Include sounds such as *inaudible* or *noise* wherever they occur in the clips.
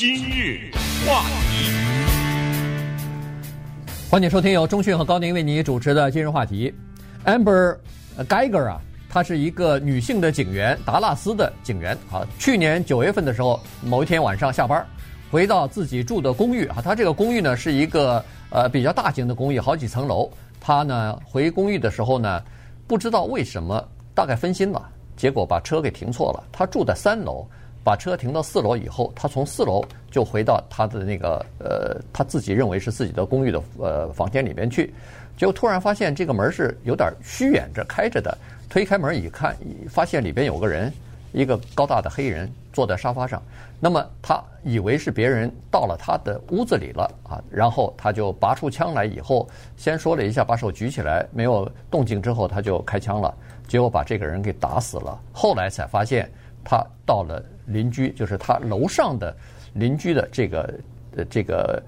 今日话题，欢迎收听由中讯和高宁为你主持的今日话题。Amber Geiger 啊，她是一个女性的警员，达拉斯的警员啊。去年九月份的时候，某一天晚上下班，回到自己住的公寓啊，她这个公寓呢是一个呃比较大型的公寓，好几层楼。她呢回公寓的时候呢，不知道为什么，大概分心了，结果把车给停错了。她住在三楼。把车停到四楼以后，他从四楼就回到他的那个呃，他自己认为是自己的公寓的呃房间里面去，结果突然发现这个门是有点虚掩着开着的，推开门一看，发现里边有个人，一个高大的黑人坐在沙发上。那么他以为是别人到了他的屋子里了啊，然后他就拔出枪来，以后先说了一下，把手举起来，没有动静之后他就开枪了，结果把这个人给打死了。后来才发现他到了。邻居就是他楼上的邻居的这个呃这个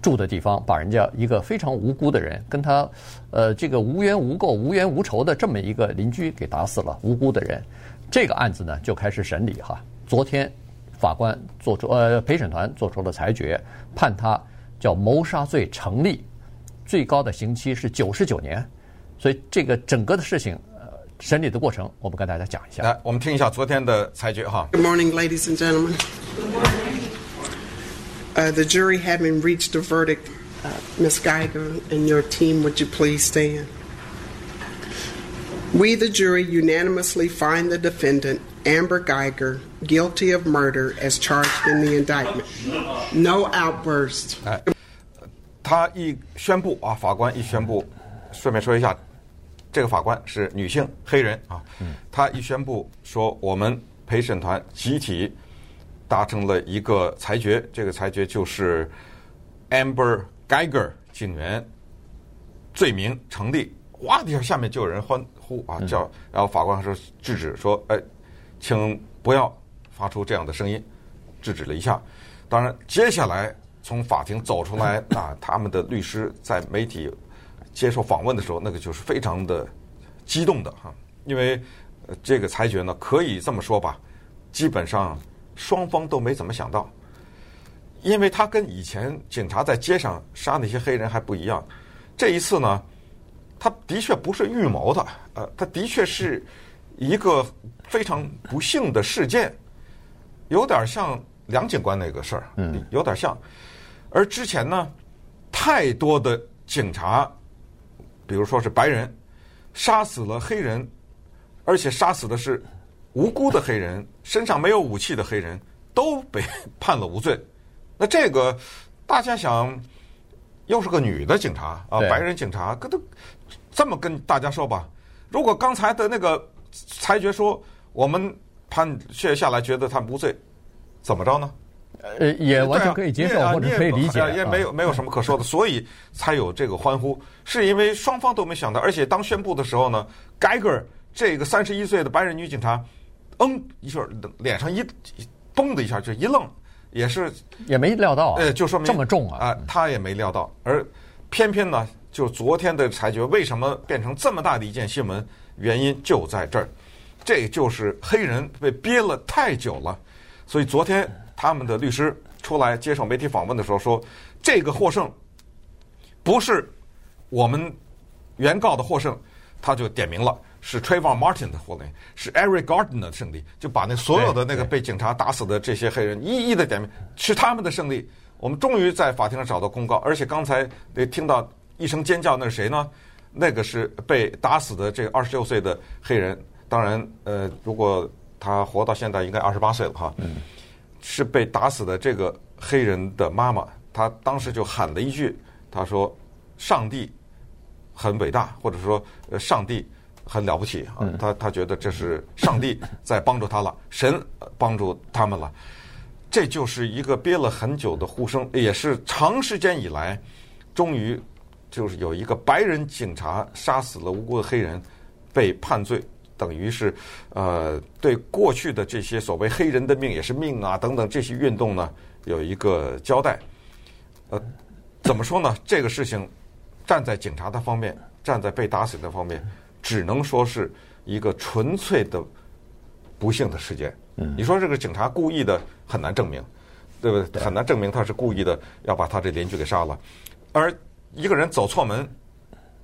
住的地方，把人家一个非常无辜的人，跟他呃这个无缘无故、无冤无仇的这么一个邻居给打死了，无辜的人。这个案子呢就开始审理哈。昨天法官做出呃陪审团做出了裁决，判他叫谋杀罪成立，最高的刑期是九十九年。所以这个整个的事情。审理的过程，我们跟大家讲一下。来，我们听一下昨天的裁决哈。Good morning, ladies and gentlemen. Uh, the jury having reached a verdict, uh, Ms. Geiger and your team, would you please stand? We, the jury, unanimously find the defendant, Amber Geiger, guilty of murder as charged in the indictment. No outbursts. 哎，他一宣布啊，法官一宣布，顺便说一下。 这个法官是女性黑人啊，她一宣布说，我们陪审团集体达成了一个裁决，这个裁决就是 Amber Geiger 警员罪名成立。哇的一下，下面就有人欢呼啊叫，然后法官说制止说，哎，请不要发出这样的声音，制止了一下。当然，接下来从法庭走出来啊，他们的律师在媒体。接受访问的时候，那个就是非常的激动的哈，因为这个裁决呢，可以这么说吧，基本上双方都没怎么想到，因为他跟以前警察在街上杀那些黑人还不一样，这一次呢，他的确不是预谋的，呃，他的确是一个非常不幸的事件，有点像梁警官那个事儿，嗯，有点像，而之前呢，太多的警察。比如说是白人杀死了黑人，而且杀死的是无辜的黑人，身上没有武器的黑人都被判了无罪。那这个大家想，又是个女的警察啊，白人警察，跟都这么跟大家说吧。如果刚才的那个裁决说我们判决下来觉得他无罪，怎么着呢？呃，也完全可以接受，啊、或者可以理解，也没有没有什么可说的，所以才有这个欢呼，是因为双方都没想到，而且当宣布的时候呢，Geiger 这个三十一岁的白人女警察，嗯，一下脸上一嘣的一下就一愣，也是也没料到，呃，就说明这么重啊，啊，他也没料到，而偏偏呢，就昨天的裁决为什么变成这么大的一件新闻？原因就在这儿，这就是黑人被憋了太久了，所以昨天。他们的律师出来接受媒体访问的时候说：“这个获胜不是我们原告的获胜，他就点名了，是 Trayvon Martin 的获胜，是 Eric Gardner 的胜利，就把那所有的那个被警察打死的这些黑人一一的点名，是他们的胜利。我们终于在法庭上找到公告，而且刚才得听到一声尖叫，那是谁呢？那个是被打死的这二十六岁的黑人。当然，呃，如果他活到现在，应该二十八岁了哈。”是被打死的这个黑人的妈妈，她当时就喊了一句：“她说，上帝很伟大，或者说，呃，上帝很了不起啊！她她觉得这是上帝 *laughs* 在帮助她了，神帮助他们了。这就是一个憋了很久的呼声，也是长时间以来，终于就是有一个白人警察杀死了无辜的黑人，被判罪。”等于是，呃，对过去的这些所谓“黑人的命也是命啊”等等这些运动呢，有一个交代。呃，怎么说呢？这个事情站在警察的方面，站在被打死的方面，只能说是一个纯粹的不幸的事件。你说这个警察故意的很难证明，对不对？很难证明他是故意的要把他这邻居给杀了。而一个人走错门，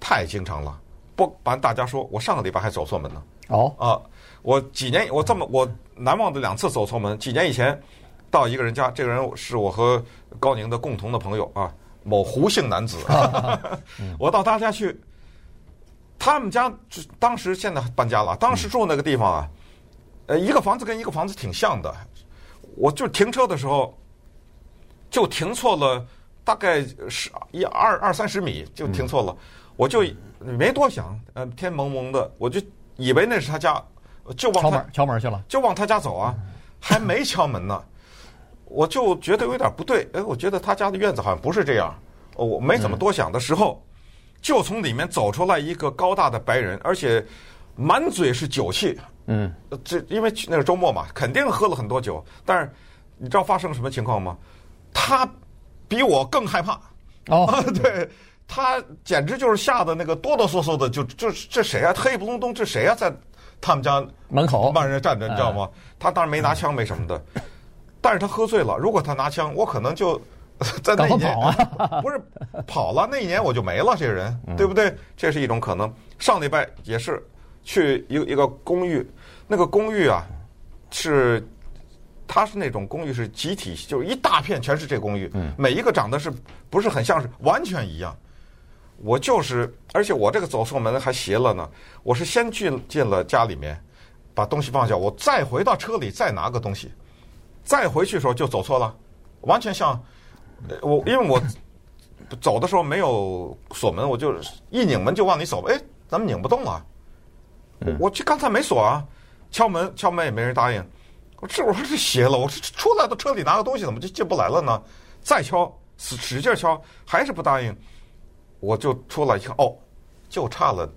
太经常了。不瞒大家说，我上个礼拜还走错门呢。哦啊，我几年我这么我难忘的两次走错门。几年以前到一个人家，这个人是我和高宁的共同的朋友啊，某胡姓男子。*laughs* *laughs* 我到他家去，他们家当时现在搬家了，当时住那个地方啊，呃，一个房子跟一个房子挺像的。我就停车的时候，就停错了，大概十一二二三十米就停错了，我就没多想，呃，天蒙蒙的，我就。以为那是他家，就往他敲门敲门去了，就往他家走啊，还没敲门呢，我就觉得有点不对。哎，我觉得他家的院子好像不是这样。我没怎么多想的时候，就从里面走出来一个高大的白人，而且满嘴是酒气。嗯，这因为那个周末嘛，肯定喝了很多酒。但是你知道发生什么情况吗？他比我更害怕。哦，*laughs* 对。他简直就是吓得那个哆哆嗦嗦的，就就这谁啊？黑不隆咚，这谁啊？在他们家门口万人站着，你知道吗？他当然没拿枪，没什么的，但是他喝醉了。如果他拿枪，我可能就 *laughs* 在那一年 *laughs* 不是跑了，那一年我就没了。这个人，对不对？这是一种可能。上礼拜也是去一个一个公寓，那个公寓啊，是他是那种公寓是集体，就是一大片全是这公寓，每一个长得是不是很像是完全一样。我就是，而且我这个走错门还邪了呢。我是先进进了家里面，把东西放下，我再回到车里再拿个东西，再回去的时候就走错了，完全像我，因为我走的时候没有锁门，我就一拧门就往里走，哎，怎么拧不动啊？我去刚才没锁啊，敲门敲门也没人答应，我这我说这邪了，我出来到车里拿个东西，怎么就进不来了呢？再敲使使劲敲，还是不答应。我就出来一看，哦，就差了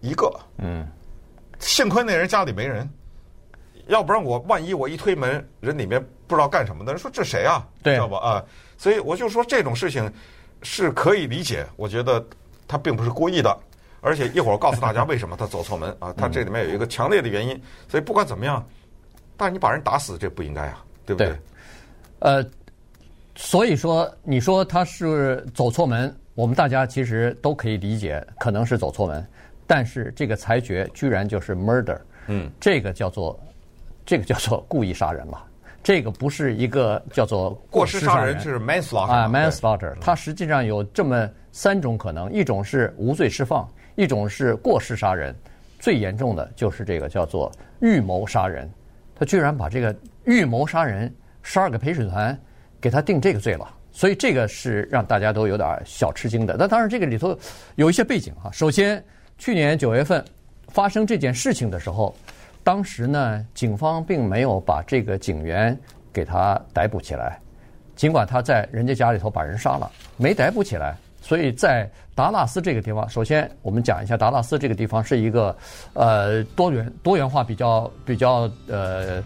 一个。嗯，幸亏那人家里没人，要不然我万一我一推门，人里面不知道干什么的，人说这谁啊？对，知道吧？啊，所以我就说这种事情是可以理解。我觉得他并不是故意的，而且一会儿告诉大家为什么他走错门啊，他这里面有一个强烈的原因。所以不管怎么样，但是你把人打死，这不应该啊，对不对？对。呃，所以说你说他是走错门。我们大家其实都可以理解，可能是走错门，但是这个裁决居然就是 murder，嗯，这个叫做这个叫做故意杀人了，这个不是一个叫做过失杀人，是 manslaughter 啊 manslaughter，它实际上有这么三种可能，一种是无罪释放，一种是过失杀人，最严重的就是这个叫做预谋杀人，他居然把这个预谋杀人十二个陪审团给他定这个罪了。所以这个是让大家都有点小吃惊的。那当然，这个里头有一些背景哈。首先，去年九月份发生这件事情的时候，当时呢，警方并没有把这个警员给他逮捕起来，尽管他在人家家里头把人杀了，没逮捕起来。所以在达拉斯这个地方，首先我们讲一下，达拉斯这个地方是一个呃多元多元化比较比较呃。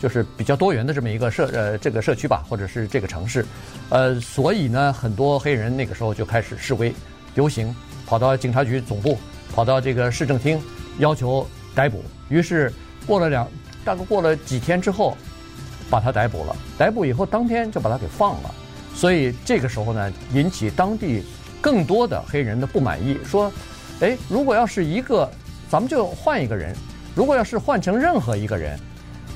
就是比较多元的这么一个社呃这个社区吧，或者是这个城市，呃，所以呢，很多黑人那个时候就开始示威游行，跑到警察局总部，跑到这个市政厅，要求逮捕。于是过了两大概过了几天之后，把他逮捕了。逮捕以后，当天就把他给放了。所以这个时候呢，引起当地更多的黑人的不满意，说：“哎，如果要是一个，咱们就换一个人；如果要是换成任何一个人。”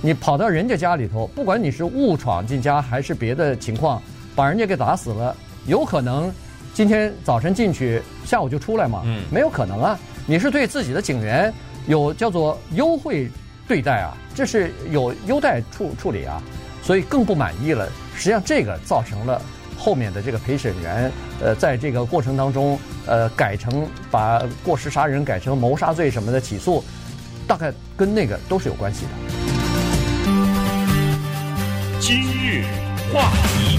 你跑到人家家里头，不管你是误闯进家还是别的情况，把人家给打死了，有可能今天早晨进去，下午就出来吗？嗯，没有可能啊！你是对自己的警员有叫做优惠对待啊，这是有优待处处理啊，所以更不满意了。实际上，这个造成了后面的这个陪审员，呃，在这个过程当中，呃，改成把过失杀人改成谋杀罪什么的起诉，大概跟那个都是有关系的。今日话题，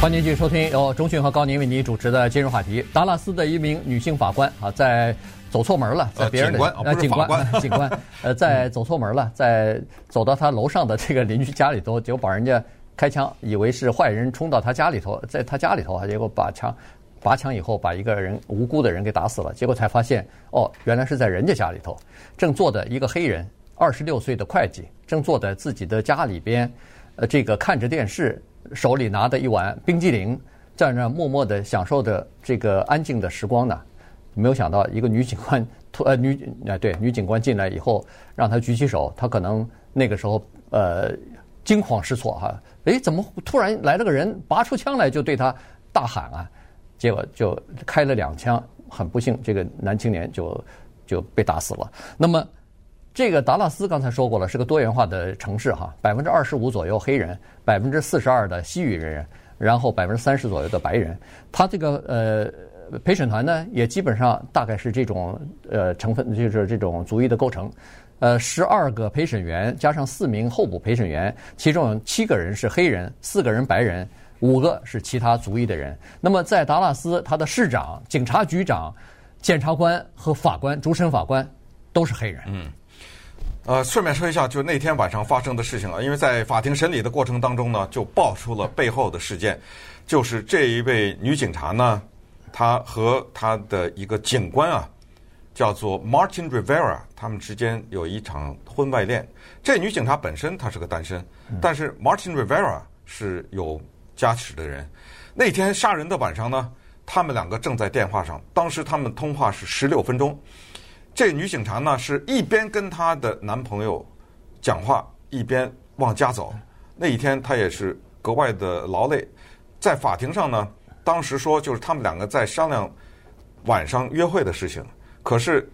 欢迎继续收听由钟迅和高宁为您主持的今日话题。达拉斯的一名女性法官啊，在走错门了，在别人的呃警官，呃、警官，*laughs* 警官呃，在走错门了，在走到他楼上的这个邻居家里头，结果把人家开枪，以为是坏人冲到他家里头，在他家里头啊，结果把枪拔枪以后，把一个人无辜的人给打死了。结果才发现，哦，原来是在人家家里头，正坐的一个黑人，二十六岁的会计，正坐在自己的家里边。呃，这个看着电视，手里拿着一碗冰激凌，在那默默地享受着这个安静的时光呢。没有想到一个女警官突呃女哎对女警官进来以后，让他举起手，他可能那个时候呃惊慌失措哈，诶怎么突然来了个人，拔出枪来就对他大喊啊，结果就开了两枪，很不幸这个男青年就就被打死了。那么这个达拉斯刚才说过了，是个多元化的城市哈，百分之二十五左右黑人，百分之四十二的西语人，然后百分之三十左右的白人，他这个呃。陪审团呢，也基本上大概是这种呃成分，就是这种族裔的构成。呃，十二个陪审员加上四名候补陪审员，其中有七个人是黑人，四个人白人，五个是其他族裔的人。那么在达拉斯，他的市长、警察局长、检察官和法官、主审法官都是黑人。嗯。呃，顺便说一下，就那天晚上发生的事情啊，因为在法庭审理的过程当中呢，就爆出了背后的事件，就是这一位女警察呢。她和她的一个警官啊，叫做 Martin Rivera，他们之间有一场婚外恋。这女警察本身她是个单身，但是 Martin Rivera 是有家室的人。那天杀人的晚上呢，他们两个正在电话上，当时他们通话是十六分钟。这女警察呢是一边跟她的男朋友讲话，一边往家走。那一天她也是格外的劳累，在法庭上呢。当时说就是他们两个在商量晚上约会的事情，可是，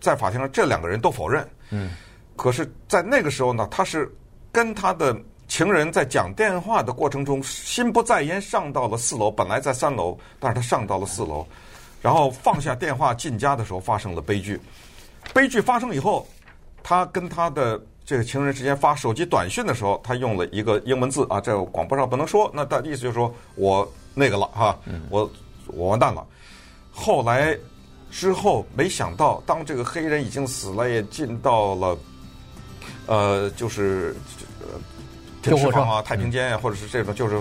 在法庭上这两个人都否认。嗯，可是，在那个时候呢，她是跟她的情人在讲电话的过程中，心不在焉上到了四楼，本来在三楼，但是她上到了四楼，然后放下电话进家的时候发生了悲剧。悲剧发生以后，他跟他的这个情人之间发手机短信的时候，他用了一个英文字啊，在广播上不能说，那他的意思就是说我。那个了哈，我我完蛋了。后来之后，没想到当这个黑人已经死了，也进到了呃，就是呃，停尸房啊、太平间啊，或者是这种就是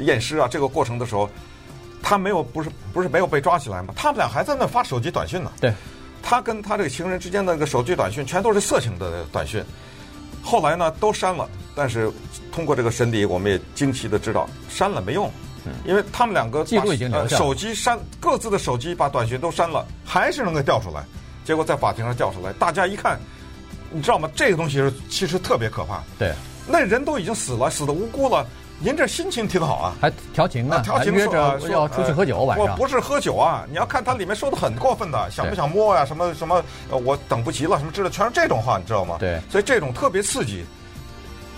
验尸啊这个过程的时候，他没有不是不是没有被抓起来吗？他们俩还在那发手机短信呢。对，他跟他这个情人之间的那个手机短信全都是色情的短信。后来呢，都删了，但是通过这个审理，我们也惊奇的知道，删了没用。因为他们两个记录已经留下，手机删各自的手机，把短信都删了，还是能够调出来。结果在法庭上调出来，大家一看，你知道吗？这个东西是其实特别可怕。对，那人都已经死了，死的无辜了，您这心情挺好啊，还调情呢，调情约着要出去喝酒，晚上。我不是喝酒啊，你要看他里面说的很过分的，想不想摸呀？什么什么？我等不及了，什么之类，全是这种话，你知道吗？对，所以这种特别刺激。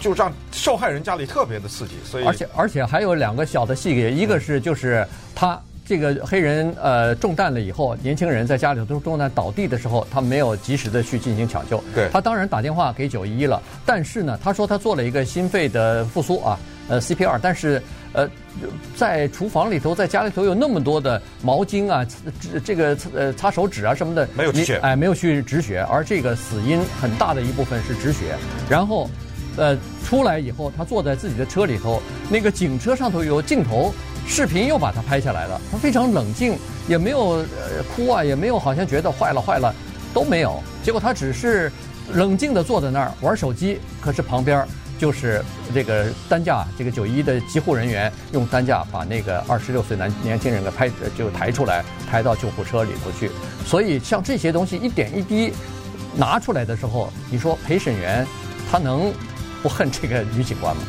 就让受害人家里特别的刺激，所以而且而且还有两个小的细节，一个是就是他这个黑人呃中弹了以后，年轻人在家里头中弹倒地的时候，他没有及时的去进行抢救。对，他当然打电话给九一一了，但是呢，他说他做了一个心肺的复苏啊，呃 CPR，但是呃在厨房里头，在家里头有那么多的毛巾啊，这这个呃擦手纸啊什么的，没有止血，哎，没有去止血，而这个死因很大的一部分是止血，然后。呃，出来以后，他坐在自己的车里头，那个警车上头有镜头，视频又把他拍下来了。他非常冷静，也没有呃哭啊，也没有好像觉得坏了坏了，都没有。结果他只是冷静地坐在那儿玩手机，可是旁边就是这个担架，这个九一的急护人员用担架把那个二十六岁男年轻人给拍就抬出来，抬到救护车里头去。所以像这些东西一点一滴拿出来的时候，你说陪审员他能？不恨这个女警官吗？